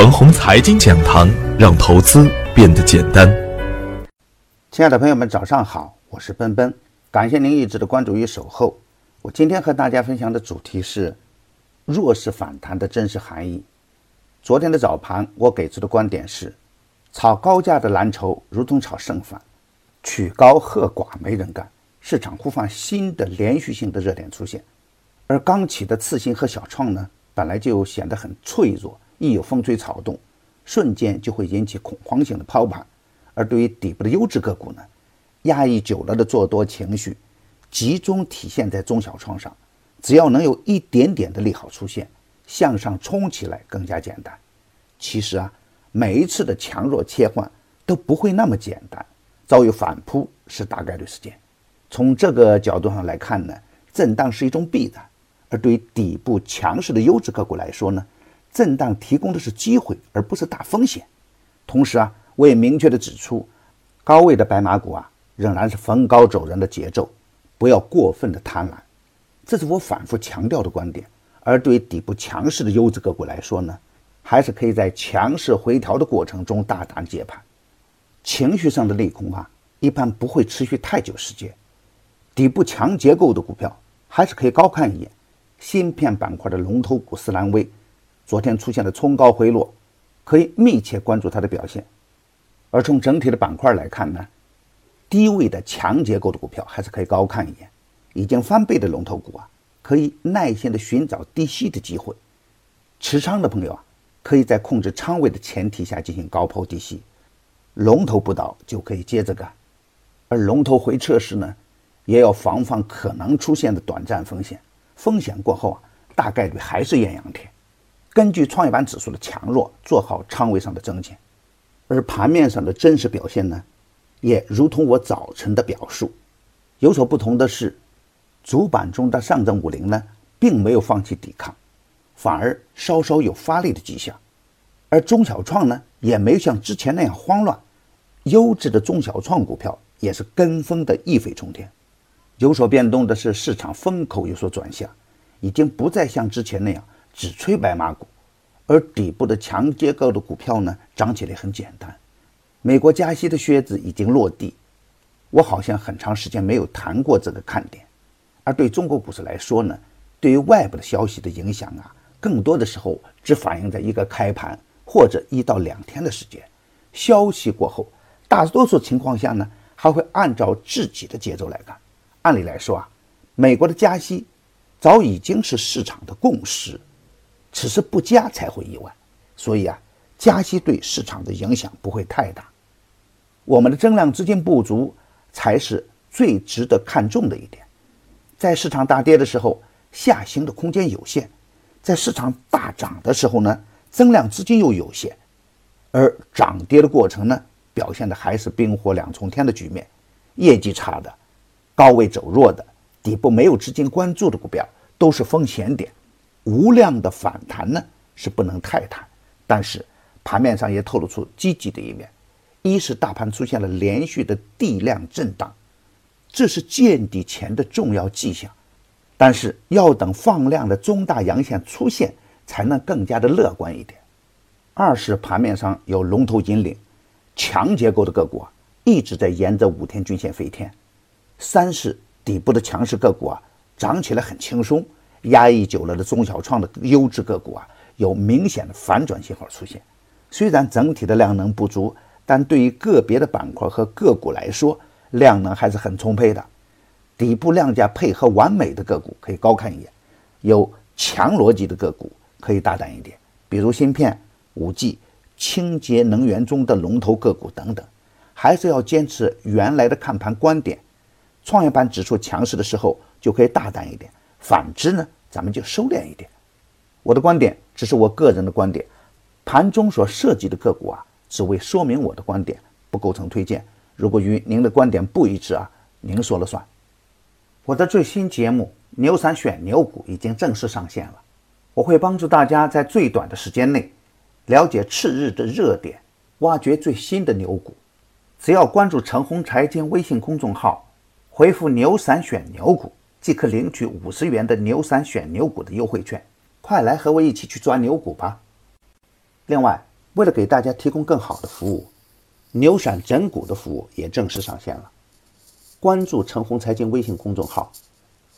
恒红财经讲堂，让投资变得简单。亲爱的朋友们，早上好，我是奔奔，感谢您一直的关注与守候。我今天和大家分享的主题是弱势反弹的真实含义。昨天的早盘，我给出的观点是：炒高价的蓝筹如同炒剩饭，曲高和寡没人干，市场呼唤新的连续性的热点出现，而刚起的次新和小创呢，本来就显得很脆弱。一有风吹草动，瞬间就会引起恐慌性的抛盘。而对于底部的优质个股呢，压抑久了的做多情绪，集中体现在中小创上。只要能有一点点的利好出现，向上冲起来更加简单。其实啊，每一次的强弱切换都不会那么简单，遭遇反扑是大概率事件。从这个角度上来看呢，震荡是一种必然。而对于底部强势的优质个股来说呢？震荡提供的是机会，而不是大风险。同时啊，我也明确的指出，高位的白马股啊，仍然是逢高走人的节奏，不要过分的贪婪。这是我反复强调的观点。而对于底部强势的优质个股来说呢，还是可以在强势回调的过程中大胆接盘。情绪上的利空啊，一般不会持续太久时间。底部强结构的股票还是可以高看一眼。芯片板块的龙头股斯兰微。昨天出现了冲高回落，可以密切关注它的表现。而从整体的板块来看呢，低位的强结构的股票还是可以高看一眼。已经翻倍的龙头股啊，可以耐心的寻找低吸的机会。持仓的朋友啊，可以在控制仓位的前提下进行高抛低吸。龙头不倒就可以接着干。而龙头回撤时呢，也要防范可能出现的短暂风险。风险过后啊，大概率还是艳阳天。根据创业板指数的强弱，做好仓位上的增减，而盘面上的真实表现呢，也如同我早晨的表述，有所不同的是，主板中的上证五零呢，并没有放弃抵抗，反而稍稍有发力的迹象，而中小创呢，也没有像之前那样慌乱，优质的中小创股票也是跟风的一飞冲天。有所变动的是，市场风口有所转向，已经不再像之前那样。只吹白马股，而底部的强结构的股票呢，涨起来很简单。美国加息的靴子已经落地，我好像很长时间没有谈过这个看点。而对中国股市来说呢，对于外部的消息的影响啊，更多的时候只反映在一个开盘或者一到两天的时间。消息过后，大多数情况下呢，还会按照自己的节奏来干。按理来说啊，美国的加息早已经是市场的共识。此时不加才会意外，所以啊，加息对市场的影响不会太大。我们的增量资金不足才是最值得看重的一点。在市场大跌的时候，下行的空间有限；在市场大涨的时候呢，增量资金又有限。而涨跌的过程呢，表现的还是冰火两重天的局面。业绩差的、高位走弱的、底部没有资金关注的股票，都是风险点。无量的反弹呢是不能太贪，但是盘面上也透露出积极的一面。一是大盘出现了连续的地量震荡，这是见底前的重要迹象，但是要等放量的中大阳线出现，才能更加的乐观一点。二是盘面上有龙头引领，强结构的个股啊一直在沿着五天均线飞天。三是底部的强势个股啊涨起来很轻松。压抑久了的中小创的优质个股啊，有明显的反转信号出现。虽然整体的量能不足，但对于个别的板块和个股来说，量能还是很充沛的。底部量价配合完美的个股可以高看一眼，有强逻辑的个股可以大胆一点，比如芯片、五 G、清洁能源中的龙头个股等等。还是要坚持原来的看盘观点。创业板指数强势的时候，就可以大胆一点。反之呢，咱们就收敛一点。我的观点只是我个人的观点，盘中所涉及的个股啊，只为说明我的观点，不构成推荐。如果与您的观点不一致啊，您说了算。我的最新节目《牛散选牛股》已经正式上线了，我会帮助大家在最短的时间内了解次日的热点，挖掘最新的牛股。只要关注陈红财经微信公众号，回复“牛散选牛股”。即可领取五十元的牛散选牛股的优惠券，快来和我一起去抓牛股吧！另外，为了给大家提供更好的服务，牛散整股的服务也正式上线了。关注陈红财经微信公众号，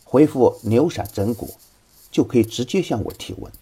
回复“牛散整股”，就可以直接向我提问。